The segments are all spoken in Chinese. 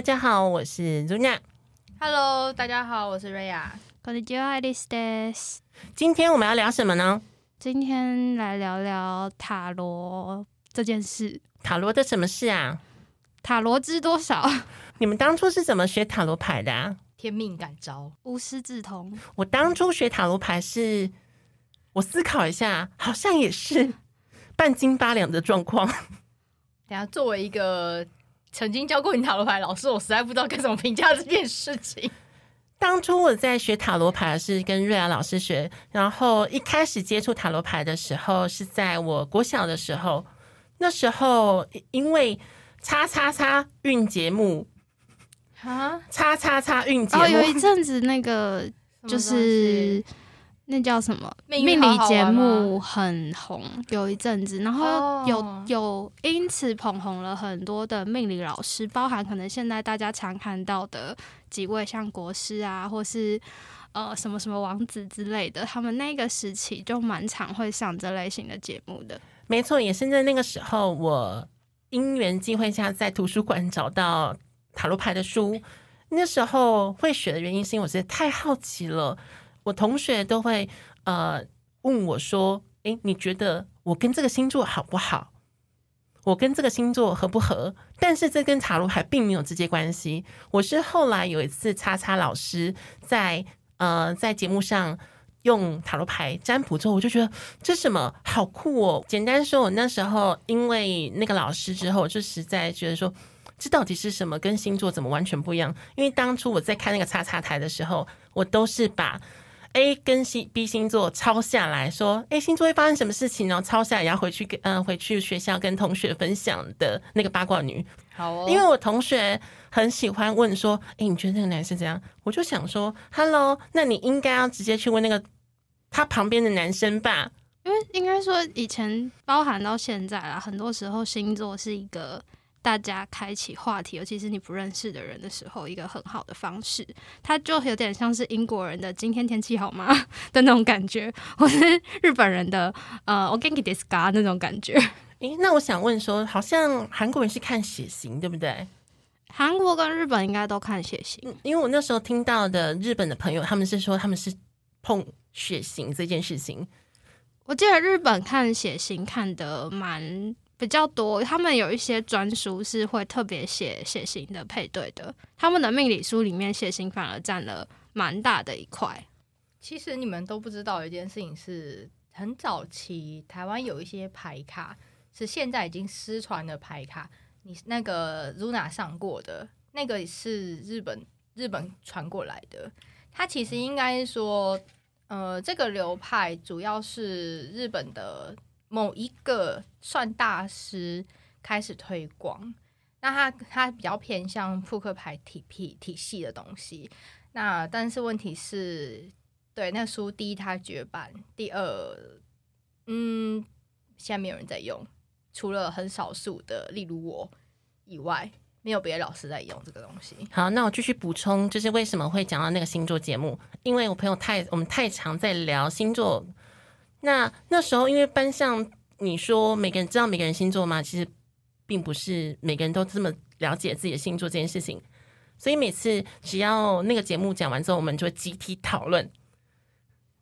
大家好，我是 Zuna。 Hello，大家好，我是瑞亚。こんにちは、アリスです。今天我们要聊什么呢？今天来聊聊塔罗这件事。塔罗的什么事啊？塔罗知多少？你们当初是怎么学塔罗牌的啊？天命感召，无师自通。我当初学塔罗牌是，我思考一下，好像也是半斤八两的状况。等一下作为一个 曾经教过你塔罗牌老师，我实在不知道该怎么评价这件事情。当初我在学塔罗牌是跟瑞安老师学，然后一开始接触塔罗牌的时候是在我国小的时候，那时候因为叉叉叉运节目，啊，叉叉叉运节哦，有一，阵子那个就是那叫什么命理节目很红，有一阵子，然后哦有、有因此捧红了很多的命理老师，包含可能现在大家常看到的几位像国师啊，或是。呃，什么什么王子之类的，他们那个时期就蛮常会上这类型的节目的。没错，也是在那个时候，我因缘际会下在图书馆找到塔罗牌的书。那时候会学的原因是因为我实在太好奇了，我同学都会呃问我说：“诶，你觉得我跟这个星座好不好？我跟这个星座合不合？”但是这跟塔罗牌并没有直接关系。我是后来有一次叉叉老师在呃在节目上。用塔罗牌占卜之后，我就觉得这什么好酷哦！简单说，我那时候因为那个老师之后，就实在觉得说，这到底是什么？跟星座怎么完全不一样？因为当初我在看那个叉叉台的时候，我都是把 A 跟 C、B 星座抄下来说，，A，星座会发生什么事情，然后抄下来，然后回去跟嗯、呃、回去学校跟同学分享的那个八卦女。好哦，因为我同学很喜欢问说：“哎、你觉得那个男生怎样？”我就想说：“Hello，那你应该要直接去问那个他旁边的男生吧。因为应该说，以前包含到现在啦，很多时候星座是一个大家开启话题，尤其是你不认识的人的时候，一个很好的方式。它就有点像是英国人的“今天天气好吗” 的那种感觉，或是日本人的“呃 o g e n k i d e s k a 那种感觉。诶，那我想问说，好像韩国人是看血型，对不对？韩国跟日本应该都看血型，嗯因为我那时候听到的日本的朋友，他们是说他们是碰血型这件事情。我记得日本看血型看的蛮比较多，他们有一些专书是会特别写血型的配对的，他们的命理书里面血型反而占了蛮大的一块。其实你们都不知道有一件事情是，很早期台湾有一些牌卡是现在已经失传的牌卡，你那个 Luna 上过的那个是日本日本传过来的，它其实应该说，呃，这个流派主要是日本的某一个算大师开始推广，那他他比较偏向扑克牌体体体系的东西。那但是问题是，对那书第一它绝版，第二，嗯，现在没有人在用，除了很少数的，例如我以外，没有别的老师在用这个东西。好，那我继续补充，就是为什么会讲到那个星座节目？因为我朋友太我们太常在聊星座。那那时候因为班上你说每个人知道每个人星座吗？其实并不是每个人都这么了解自己的星座这件事情。所以每次只要那个节目讲完之后，我们就会集体讨论。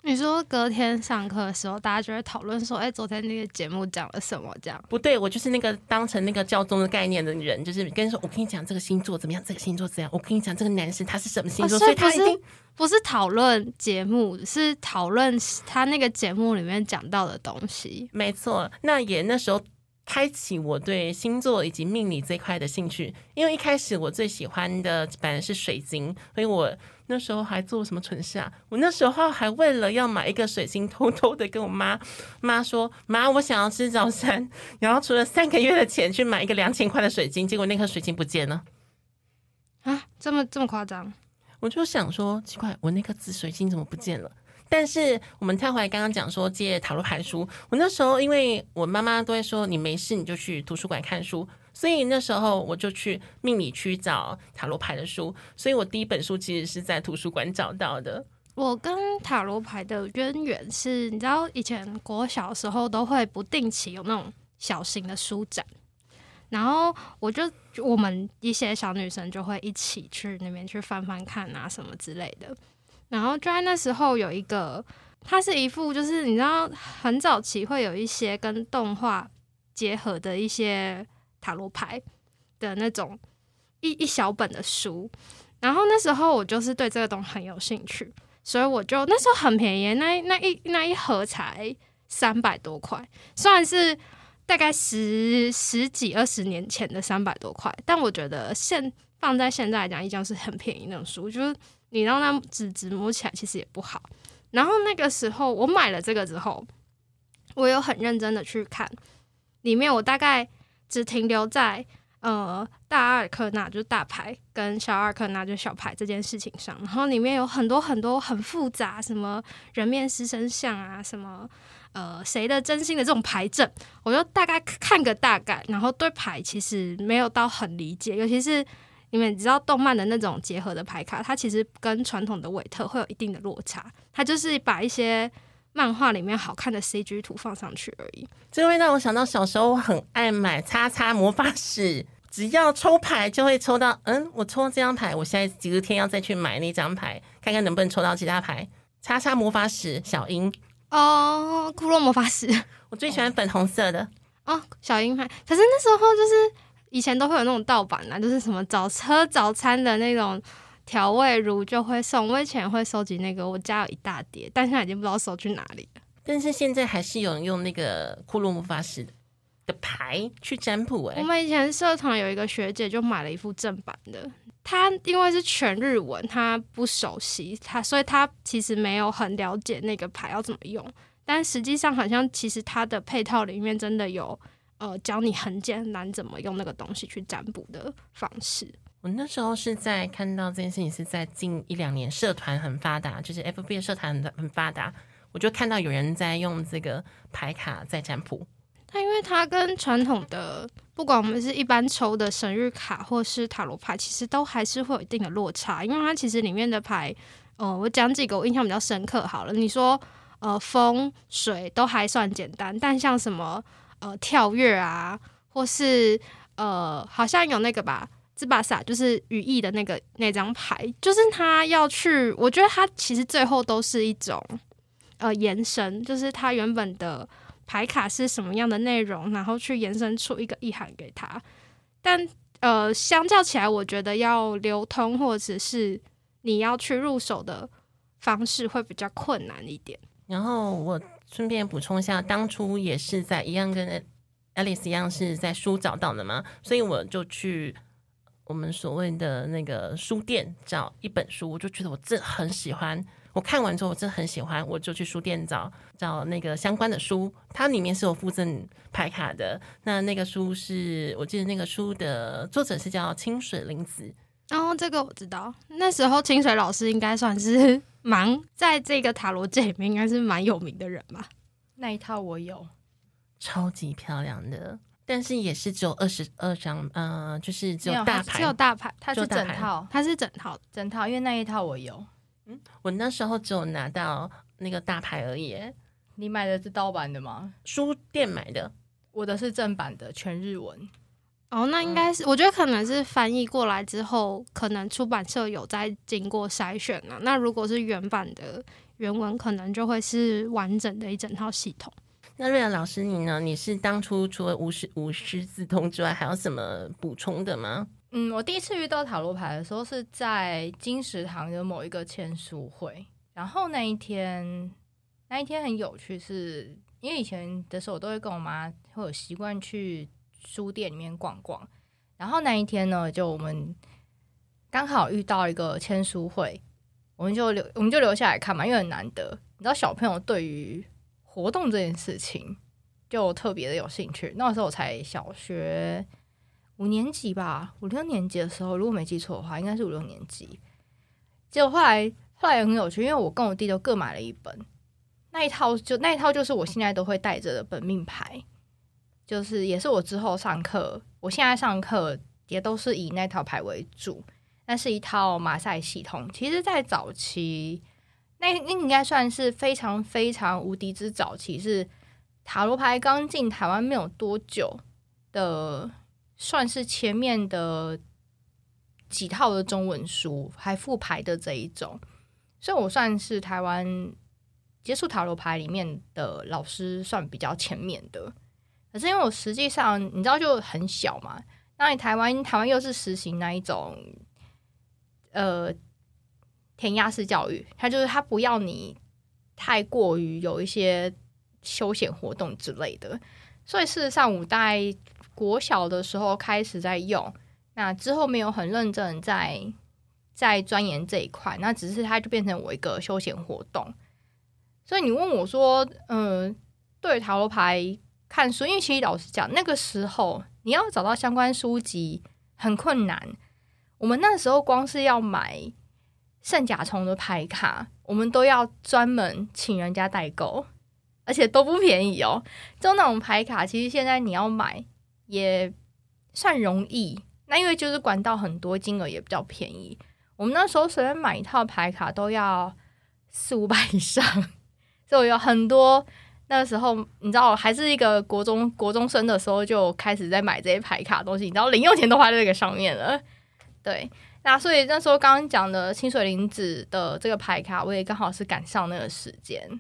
你说隔天上课的时候，大家就会讨论说：“哎、昨天那个节目讲了什么？”这样。不对，我就是那个当成那个教宗的概念的人，就是跟你说，我跟你讲这个星座怎么样，这个星座怎样，我跟你讲这个男生他是什么星座，哦所以他一定不是讨论节目，是讨论他那个节目里面讲到的东西。没错，那也那时候开启我对星座以及命理这一块的兴趣，因为一开始我最喜欢的本来是水晶，所以我那时候还做什么蠢事啊？我那时候还为了要买一个水晶，偷偷的跟我妈妈说：“妈，我想要吃早餐。”然后除了三个月的钱去买一个两千块的水晶，结果那颗水晶不见了。啊，这么这么夸张？我就想说，奇怪，我那颗紫水晶怎么不见了？但是我们太回来刚刚讲说借塔罗牌书，我那时候因为我妈妈都会说你没事你就去图书馆看书，所以那时候我就去命理区找塔罗牌的书，所以我第一本书其实是在图书馆找到的。我跟塔罗牌的渊源是，你知道以前国小时候都会不定期有那种小型的书展，然后我就我们一些小女生就会一起去那边去翻翻看啊什么之类的。然后就在那时候有一个，它是一副就是你知道很早期会有一些跟动画结合的一些塔罗牌的那种一一小本的书。然后那时候我就是对这个东西很有兴趣，所以我就那时候很便宜，那那一那一盒才三百多块，虽然是。大概十十几二十年前的三百多块，但我觉得现放在现在来讲，依旧是很便宜那种书。就是你让它纸纸摸起来，其实也不好。然后那个时候我买了这个之后，我有很认真的去看里面，我大概只停留在呃大阿尔克纳就是大牌跟小阿尔克纳就是小牌这件事情上。然后里面有很多很多很复杂，什么人面狮身像啊，什么。呃，谁的真心的这种牌阵，我就大概看个大概，然后对牌其实没有到很理解，尤其是你们知道动漫的那种结合的牌卡，它其实跟传统的韦特会有一定的落差，它就是把一些漫画里面好看的 CG 图放上去而已。这会让我想到小时候很爱买叉叉魔法史，只要抽牌就会抽到，嗯，我抽这张牌，我现在几天要再去买那张牌，看看能不能抽到其他牌。叉叉魔法史小樱。哦，骷髅魔法师，我最喜欢粉红色的哦，小樱牌。可是那时候就是以前都会有那种盗版啊，就是什么早车早餐的那种调味乳就会送。我以前会收集那个，我家有一大叠，但现在已经不知道收去哪里了。但是现在还是有人用那个库洛魔法师的牌去占卜。哎，我们以前社团有一个学姐就买了一副正版的。她因为是全日文，她不熟悉她，所以她其实没有很了解那个牌要怎么用。但实际上，好像其实它的配套里面真的有呃教你很简单怎么用那个东西去占卜的方式。我那时候是在看到这件事情是在近一两年社团很发达，就是 FB 的社团很很发达，我就看到有人在用这个牌卡在占卜。它因为它跟传统的，不管我们是一般抽的生日卡或是塔罗牌，其实都还是会有一定的落差。因为它其实里面的牌，呃，我讲几个我印象比较深刻好了。你说，呃，风水都还算简单，但像什么呃跳跃啊，或是呃好像有那个吧，兹巴萨就是羽翼的那个那张牌，就是他要去，我觉得他其实最后都是一种呃延伸，就是他原本的。牌卡是什么样的内容，然后去延伸出一个意涵给他。但呃，相较起来，我觉得要流通或者是你要去入手的方式会比较困难一点。然后我顺便补充一下，当初也是在一样跟 Alice 一样是在书找到的嘛，所以我就去我们所谓的那个书店找一本书，我就觉得我真很喜欢。我看完之后，我真的很喜欢，我就去书店找找那个相关的书。它里面是有附赠牌卡的。那那个书是我记得那个书的作者是叫清水玲子。哦，这个我知道。那时候清水老师应该算是 蛮在这个塔罗界里面应该是蛮有名的人吧。那一套我有，超级漂亮的，但是也是只有二十二张，呃，就是只有大牌，只有大牌，它是整套，它是整套，整套，因为那一套我有。嗯我那时候只有拿到那个大牌而已。你买的是盗版的吗？书店买的，我的是正版的，全日文。哦，那应该是，我觉得可能是翻译过来之后，可能出版社有在经过筛选了。那如果是原版的原文，可能就会是完整的一整套系统。那瑞阳老师你呢？你是当初除了无师无师自通之外，还有什么补充的吗？嗯，我第一次遇到塔罗牌的时候是在金石堂的某一个签书会，然后那一天那一天很有趣，是因为以前的时候我都会跟我妈会有习惯去书店里面逛逛，然后那一天呢，就我们刚好遇到一个签书会，我们就留我们就留下来看嘛，因为很难得，你知道小朋友对于活动这件事情就特别的有兴趣，那时候我才小学。五年级吧，五六年级的时候，如果没记错的话，应该是五六年级。结果后来后来也很有趣，因为我跟我弟都各买了一本，那一套就那一套就是我现在都会带着的本命牌，就是也是我之后上课，我现在上课也都是以那套牌为主。那是一套马赛系统，其实，在早期那那应该算是非常非常无敌之早期，是塔罗牌刚进台湾没有多久的。算是前面的几套的中文书还复牌的这一种，所以我算是台湾接触塔罗牌里面的老师算比较前面的。可是因为我实际上你知道就很小嘛，那你台湾台湾又是实行那一种呃填鸭式教育，他就是他不要你太过于有一些休闲活动之类的，所以事实上我大概国小的时候开始在用，那之后没有很认真在在钻研这一块，那只是它就变成我一个休闲活动。所以你问我说，嗯，对塔罗牌。看书，因为其实老实讲，那个时候你要找到相关书籍很困难。我们那时候光是要买圣甲虫的牌卡，我们都要专门请人家代购，而且都不便宜哦。就那种牌卡，其实现在你要买也算容易。那因为就是管道很多，金额也比较便宜。我们那时候随便买一套牌卡都要四五百以上，所以有很多。那个时候，你知道，还是一个国中国中生的时候，就开始在买这些牌卡东西，你知道，零用钱都花在这个上面了。对，那所以那时候刚刚讲的清水林子的这个牌卡，我也刚好是赶上那个时间。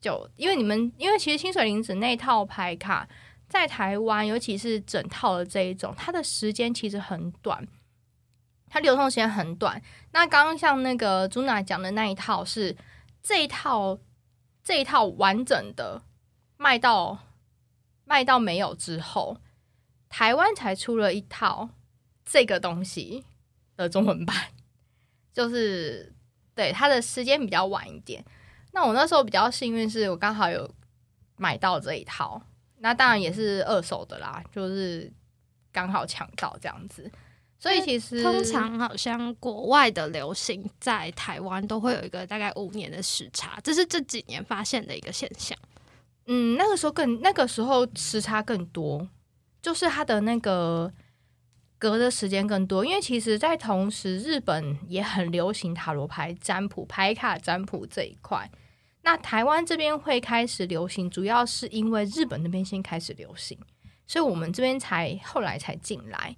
就因为你们，因为其实清水林子那套牌卡在台湾，尤其是整套的这一种，它的时间其实很短，它流通时间很短。那刚刚像那个朱娜讲的那一套，是这一套。这一套完整的卖到卖到没有之后，台湾才出了一套这个东西的中文版，就是对它的时间比较晚一点。那我那时候比较幸运，是我刚好有买到这一套，那当然也是二手的啦，就是刚好抢到这样子。所以其实通常好像国外的流行在台湾都会有一个大概五年的时差，这是这几年发现的一个现象。嗯，那个时候更那个时候时差更多，就是它的那个隔的时间更多。因为其实，在同时，日本也很流行塔罗牌占卜、牌卡占卜这一块。那台湾这边会开始流行，主要是因为日本那边先开始流行，所以我们这边才后来才进来。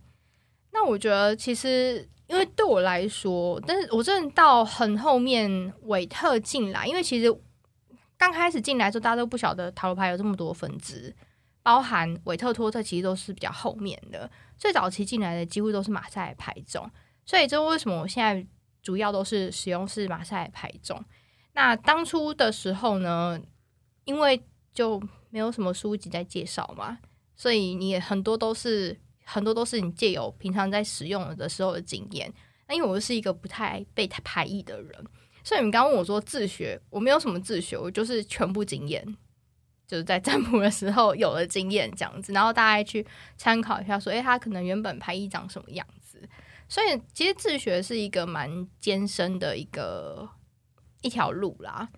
那我觉得，其实因为对我来说，但是我真的到很后面，韦特进来，因为其实刚开始进来的时候，大家都不晓得塔罗牌有这么多分支，包含韦特、托特，其实都是比较后面的。最早期进来的几乎都是马赛牌种，所以这为什么我现在主要都是使用是马赛牌种。那当初的时候呢，因为就没有什么书籍在介绍嘛，所以你也很多都是。很多都是你借由平常在使用的时候的经验。那因为我是一个不太被排异的人，所以你刚刚问我说自学，我没有什么自学，我就是全部经验，就是在占卜的时候有了经验这样子，然后大家去参考一下，说，诶，他可能原本排异长什么样子。所以其实自学是一个蛮艰深的一个一条路啦。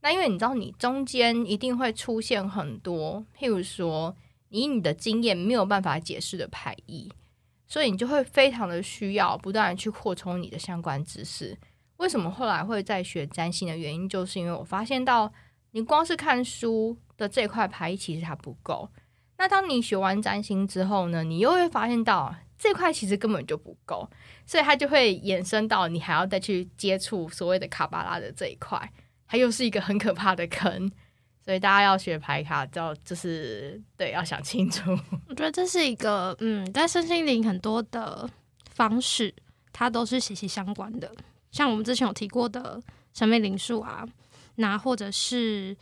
那因为你知道，你中间一定会出现很多，譬如说。以你的经验没有办法解释的牌意，所以你就会非常的需要不断的去扩充你的相关知识。为什么后来会再学占星的原因，就是因为我发现到你光是看书的这块牌其实它不够。那当你学完占星之后呢，你又会发现到这块其实根本就不够，所以它就会衍生到你还要再去接触所谓的卡巴拉的这一块，它又是一个很可怕的坑。所以大家要学牌卡，就就是对，要想清楚。我觉得这是一个，嗯，在身心灵很多的方式，它都是息息相关的。像我们之前有提过的神秘灵数啊，那或者是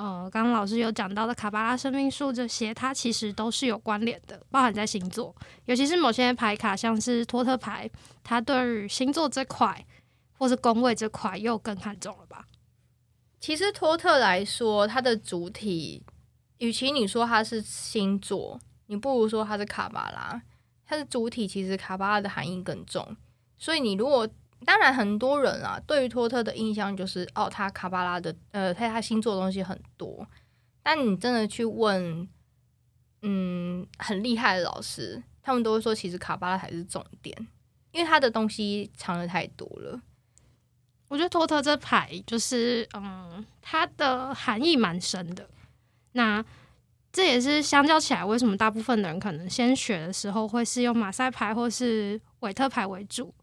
呃，刚刚老师有讲到的卡巴拉生命树这些，它其实都是有关联的，包含在星座，尤其是某些牌卡，像是托特牌，它对于星座这块或是宫位这块又更看重了吧。其实托特来说，它的主体，与其你说它是星座，你不如说它是卡巴拉。它的主体其实卡巴拉的含义更重，所以你如果当然很多人啊，对于托特的印象就是哦，他卡巴拉的呃，他他星座东西很多。但你真的去问，嗯，很厉害的老师，他们都会说，其实卡巴拉才是重点，因为他的东西藏的太多了。我觉得托特这牌就是，嗯，它的含义蛮深的。那这也是相较起来，为什么大部分的人可能先学的时候会是用马赛牌或是韦特牌为主，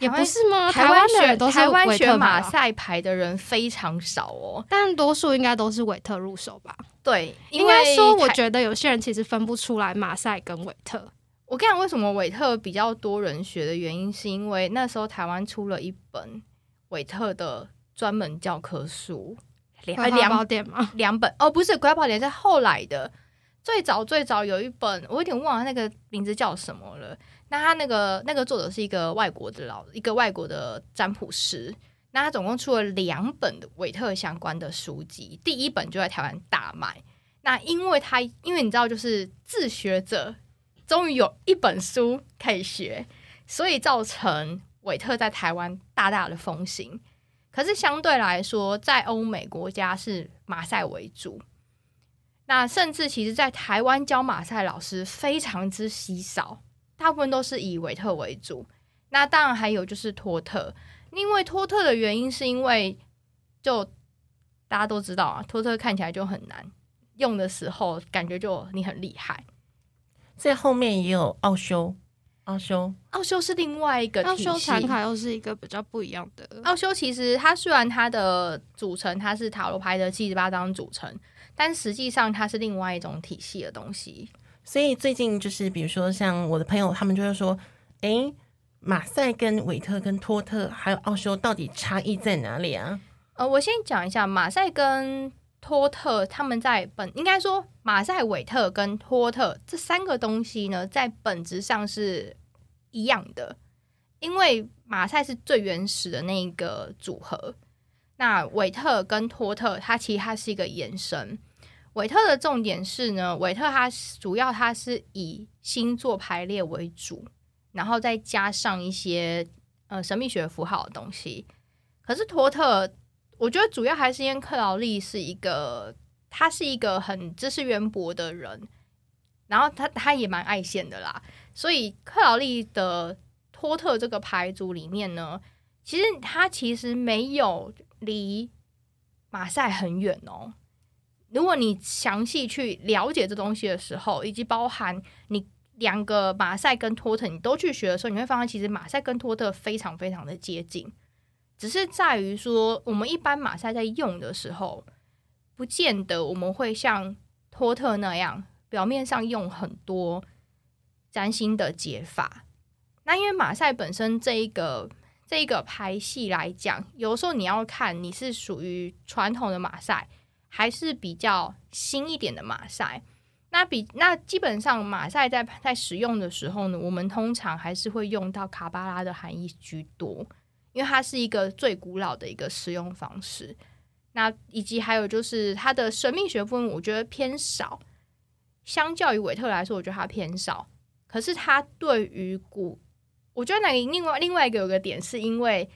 也不是吗？台湾的台湾学马赛牌的人非常少哦。但多数应该都是韦特入手吧？对，因应该说，我台觉得有些人其实分不出来马赛跟韦特。我跟你讲，为什么韦特比较多人学的原因，是因为那时候台湾出了一本韦特的专门教科书，两呃绘画宝两典吗？两本哦，不是《鬼宝典》是后来的。最早最早有一本，我有点忘了那个名字叫什么了。那他那个那个作者是一个外国的老一个外国的占卜师。那他总共出了两本的韦特相关的书籍，第一本就在台湾大卖。那因为他因为你知道，就是自学者终于有一本书可以学，所以造成韦特在台湾大大的风行。可是相对来说，在欧美国家是马赛为主。那甚至其实，在台湾教马赛老师非常之稀少，大部分都是以维特为主。那当然还有就是托特，因为托特的原因是因为就大家都知道啊，托特看起来就很难用的时候，感觉就你很厉害。在后面也有奥修，奥修奥修是另外一个奥修体系传卡又是一个比较不一样的。奥修其实它虽然它的组成它是塔罗牌的七十八张组成，但实际上它是另外一种体系的东西。所以最近就是，比如说像我的朋友，他们就会说，诶，马赛跟韦特跟托特还有奥修到底差异在哪里啊？呃，我先讲一下马赛跟托特，他们在本应该说马赛、韦特跟托特这三个东西呢，在本质上是一样的，因为马赛是最原始的那一个组合，那韦特跟托特它其实它是一个延伸。韦特的重点是呢，韦特他主要他是以星座排列为主，然后再加上一些呃神秘学符号的东西。可是托特我觉得主要还是因为克劳利是一个，他是一个很知识渊博的人，然后他他也蛮爱现的啦，所以克劳利的托特这个牌组里面呢，其实他其实没有离马赛很远哦。如果你详细去了解这东西的时候，以及包含你两个马赛跟托特你都去学的时候，你会发现其实马赛跟托特非常非常的接近。只是在于说，我们一般马赛在用的时候，不见得我们会像托特那样，表面上用很多占星的解法。那因为马赛本身这一个这一个牌系来讲，有时候你要看你是属于传统的马赛，还是比较新一点的马赛。那比那基本上马赛在在使用的时候呢，我们通常还是会用到卡巴拉的含义居多。因为它是一个最古老的一个使用方式，那以及还有就是它的神秘学部分，我觉得偏少。相较于韦特来说，我觉得它偏少。可是它对于古，我觉得那另外另外一个有个点，是因为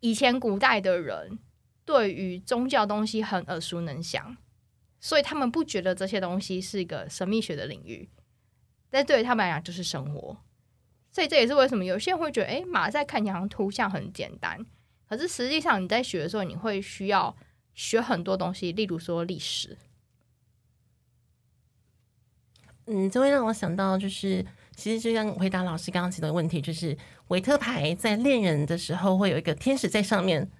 以前古代的人对于宗教东西很耳熟能详，所以他们不觉得这些东西是一个神秘学的领域，但对于他们来讲就是生活。所以这也是为什么有些人会觉得，哎，马赛看起来图像很简单，可是实际上你在学的时候，你会需要学很多东西，例如说历史。嗯，这会让我想到，就是其实就像回答老师刚刚提的问题，就是韦特牌在恋人的时候会有一个天使在上面，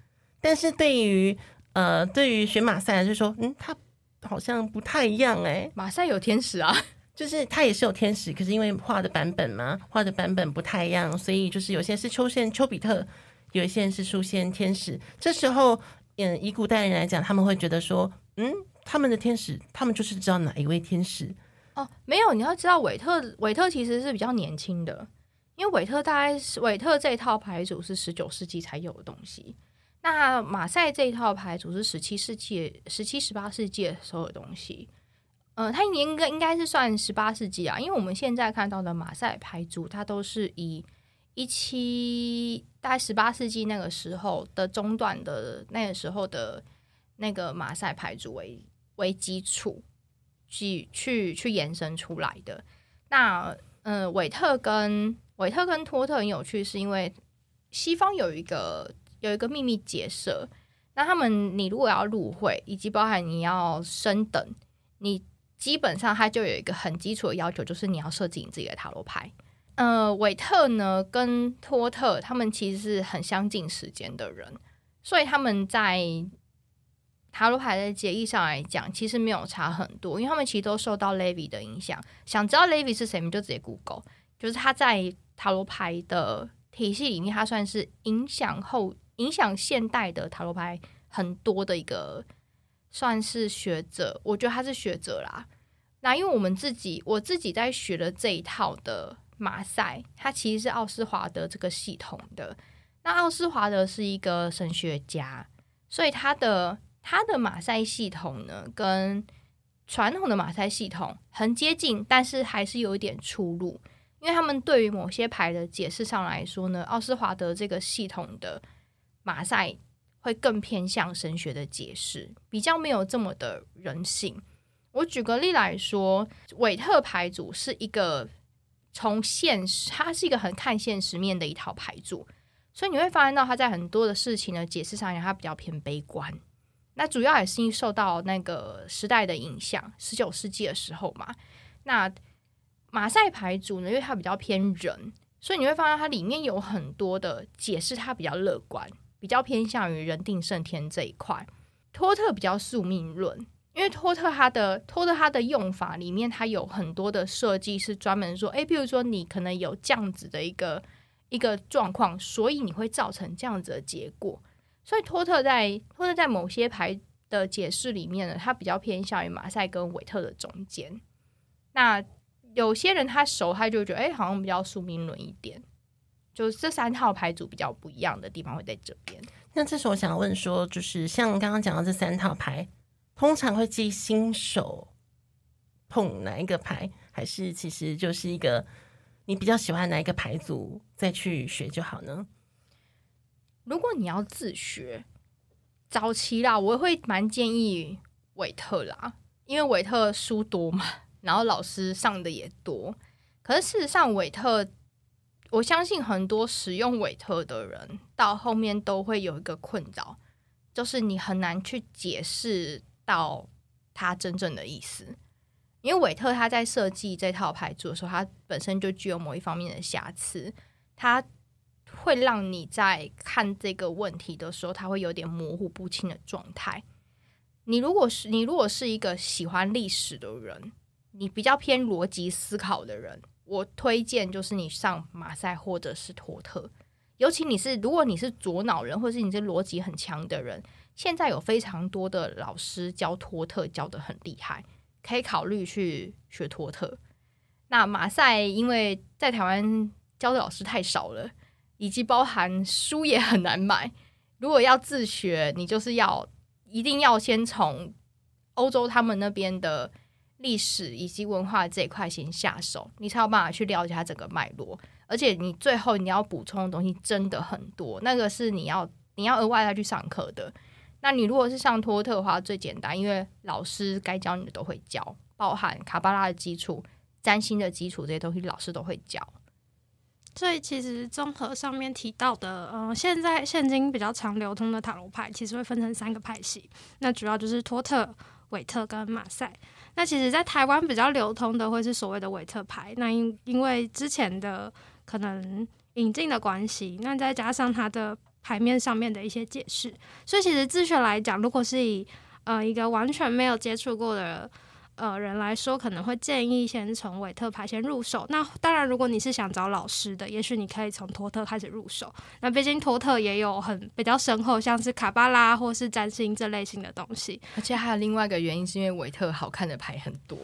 但是对于呃对于选马赛来说，嗯，他好像不太一样哎、马赛有天使啊，就是他也是有天使，可是因为画的版本嘛，画的版本不太一样，所以就是有些是秋线丘比特，有一些是出现天使。这时候，嗯，以古代人来讲，他们会觉得说，嗯，他们的天使，他们就是知道哪一位天使。哦，没有，你要知道韦特，韦特其实是比较年轻的，因为韦特大概是韦特这一套牌组是十九世纪才有的东西，那马赛这一套牌组是十七世纪、十七、十八世纪的时候的东西。呃，它应该应该是算十八世纪啊，因为我们现在看到的马赛牌组，它都是以一七大概十八世纪那个时候的中段的那个时候的那个马赛牌组为为基础。去去去延伸出来的。那呃，韦特跟韦特跟托特很有趣，是因为西方有一个有一个秘密结社。那他们，你如果要入会，以及包含你要升等，你基本上它就有一个很基础的要求，就是你要设计你自己的塔罗牌。呃，韦特呢跟托特他们其实是很相近时间的人，所以他们在塔罗牌的解义上来讲，其实没有差很多，因为他们其实都受到 Levy 的影响。想知道 Levy 是谁，你就直接 Google，就是他在塔罗牌的体系里面，他算是影响后影响现代的塔罗牌很多的一个算是学者，我觉得他是学者啦。那因为我们自己我自己在学的这一套的。马赛，它其实是奥斯华德这个系统的。那奥斯华德是一个神学家，所以他的他的马赛系统呢，跟传统的马赛系统很接近，但是还是有一点出入。因为他们对于某些牌的解释上来说呢，奥斯华德这个系统的马赛会更偏向神学的解释，比较没有这么的人性。我举个例来说，韦特牌组是一个。从现实，它是一个很看现实面的一套牌组，所以你会发现到它在很多的事情的解释上，它比较偏悲观。那主要也是因受到那个时代的影响，十九世纪的时候嘛。那马赛牌组呢，因为它比较偏人，所以你会发现它里面有很多的解释，它比较乐观，比较偏向于人定胜天这一块。托特比较宿命论。因为托特它的托特它的用法里面，它有很多的设计是专门说，诶，比如说你可能有这样子的一个一个状况，所以你会造成这样子的结果。所以托特在托特在某些牌的解释里面呢，它比较偏向于马赛跟韦特的中间。那有些人他熟，他就觉得，哎，好像比较宿命论一点。就这三套牌组比较不一样的地方会在这边。那这时候我想问说，就是像刚刚讲到这三套牌。通常会记新手碰哪一个牌，还是其实就是一个你比较喜欢哪一个牌组再去学就好呢？如果你要自学，早期啦，我会蛮建议韦特啦，因为韦特书多嘛，然后老师上的也多。可是事实上，韦特，我相信很多使用韦特的人到后面都会有一个困扰，就是你很难去解释。到它真正的意思，因为韦特他在设计这套牌组的时候，它本身就具有某一方面的瑕疵，它会让你在看这个问题的时候，它会有点模糊不清的状态。你如果是你如果是一个喜欢历史的人，你比较偏逻辑思考的人，我推荐就是你上马赛或者是托特，尤其你是如果你是左脑人，或者是你是逻辑很强的人。现在有非常多的老师教托特教的很厉害，可以考虑去学托特。那马赛因为在台湾教的老师太少了，以及包含书也很难买。如果要自学，你就是要一定要先从欧洲他们那边的历史以及文化这一块先下手，你才有办法去了解它整个脉络。而且你最后你要补充的东西真的很多，那个是你要你要额外再去上课的。那你如果是上托特的话，最简单，因为老师该教你的都会教，包含卡巴拉的基础、占星的基础这些东西，老师都会教。所以其实综合上面提到的，嗯，现在现今比较常流通的塔罗牌，其实会分成三个派系。那主要就是托特、韦特跟马赛。那其实，在台湾比较流通的会是所谓的韦特牌。那因因为之前的可能引进的关系，那再加上它的。牌面上面的一些解释，所以其实自学来讲，如果是以呃一个完全没有接触过的呃人来说，可能会建议先从韦特牌先入手。那当然，如果你是想找老师的，也许你可以从托特开始入手。那毕竟托特也有很比较深厚，像是卡巴拉或是占星这类型的东西。而且还有另外一个原因，是因为韦特好看的牌很多。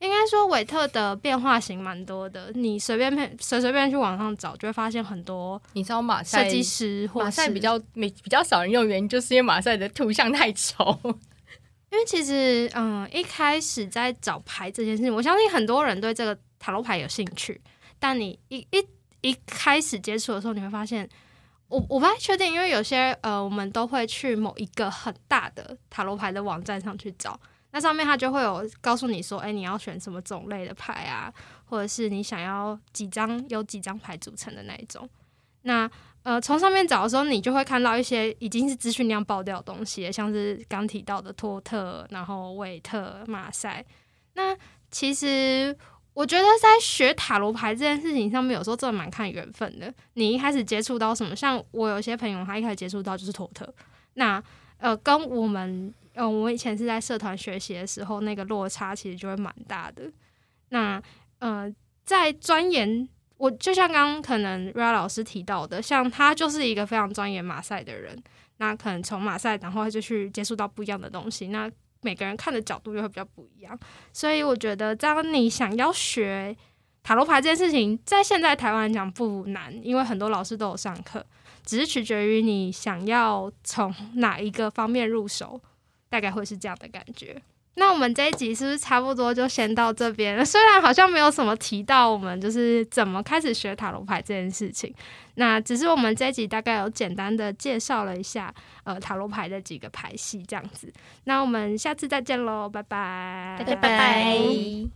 应该说，韦特的变化型蛮多的。你随便随随便去网上找，就会发现很多。你知道马赛设计师，马赛比较没比较少人用，原因就是因为马赛的图像太丑。因为其实，嗯，一开始在找牌这件事情，我相信很多人对这个塔罗牌有兴趣。但你一一一开始接触的时候，你会发现，我我不太确定，因为有些呃，我们都会去某一个很大的塔罗牌的网站上去找。那上面它就会有告诉你说，哎，你要选什么种类的牌啊，或者是你想要几张有几张牌组成的那一种。那呃，从上面找的时候，你就会看到一些已经是资讯量爆掉的东西，像是刚提到的托特，然后韦特、马赛。那其实我觉得在学塔罗牌这件事情上面，有时候真的蛮看缘分的。你一开始接触到什么，像我有些朋友，他一开始接触到就是托特，那呃，跟我们呃，我以前是在社团学习的时候，那个落差其实就会蛮大的。那呃，在钻研，我就像刚刚可能 Ra 老师提到的，像他就是一个非常钻研马赛的人，那可能从马赛，然后他就去接触到不一样的东西，那。每个人看的角度又会比较不一样，所以我觉得，当你想要学塔罗牌这件事情，在现在台湾来讲不难，因为很多老师都有上课，只是取决于你想要从哪一个方面入手，大概会是这样的感觉。那我们这一集是不是差不多就先到这边？虽然好像没有什么提到我们就是怎么开始学塔罗牌这件事情，那只是我们这一集大概有简单的介绍了一下呃塔罗牌的几个牌系这样子。那我们下次再见喽，拜拜，拜拜。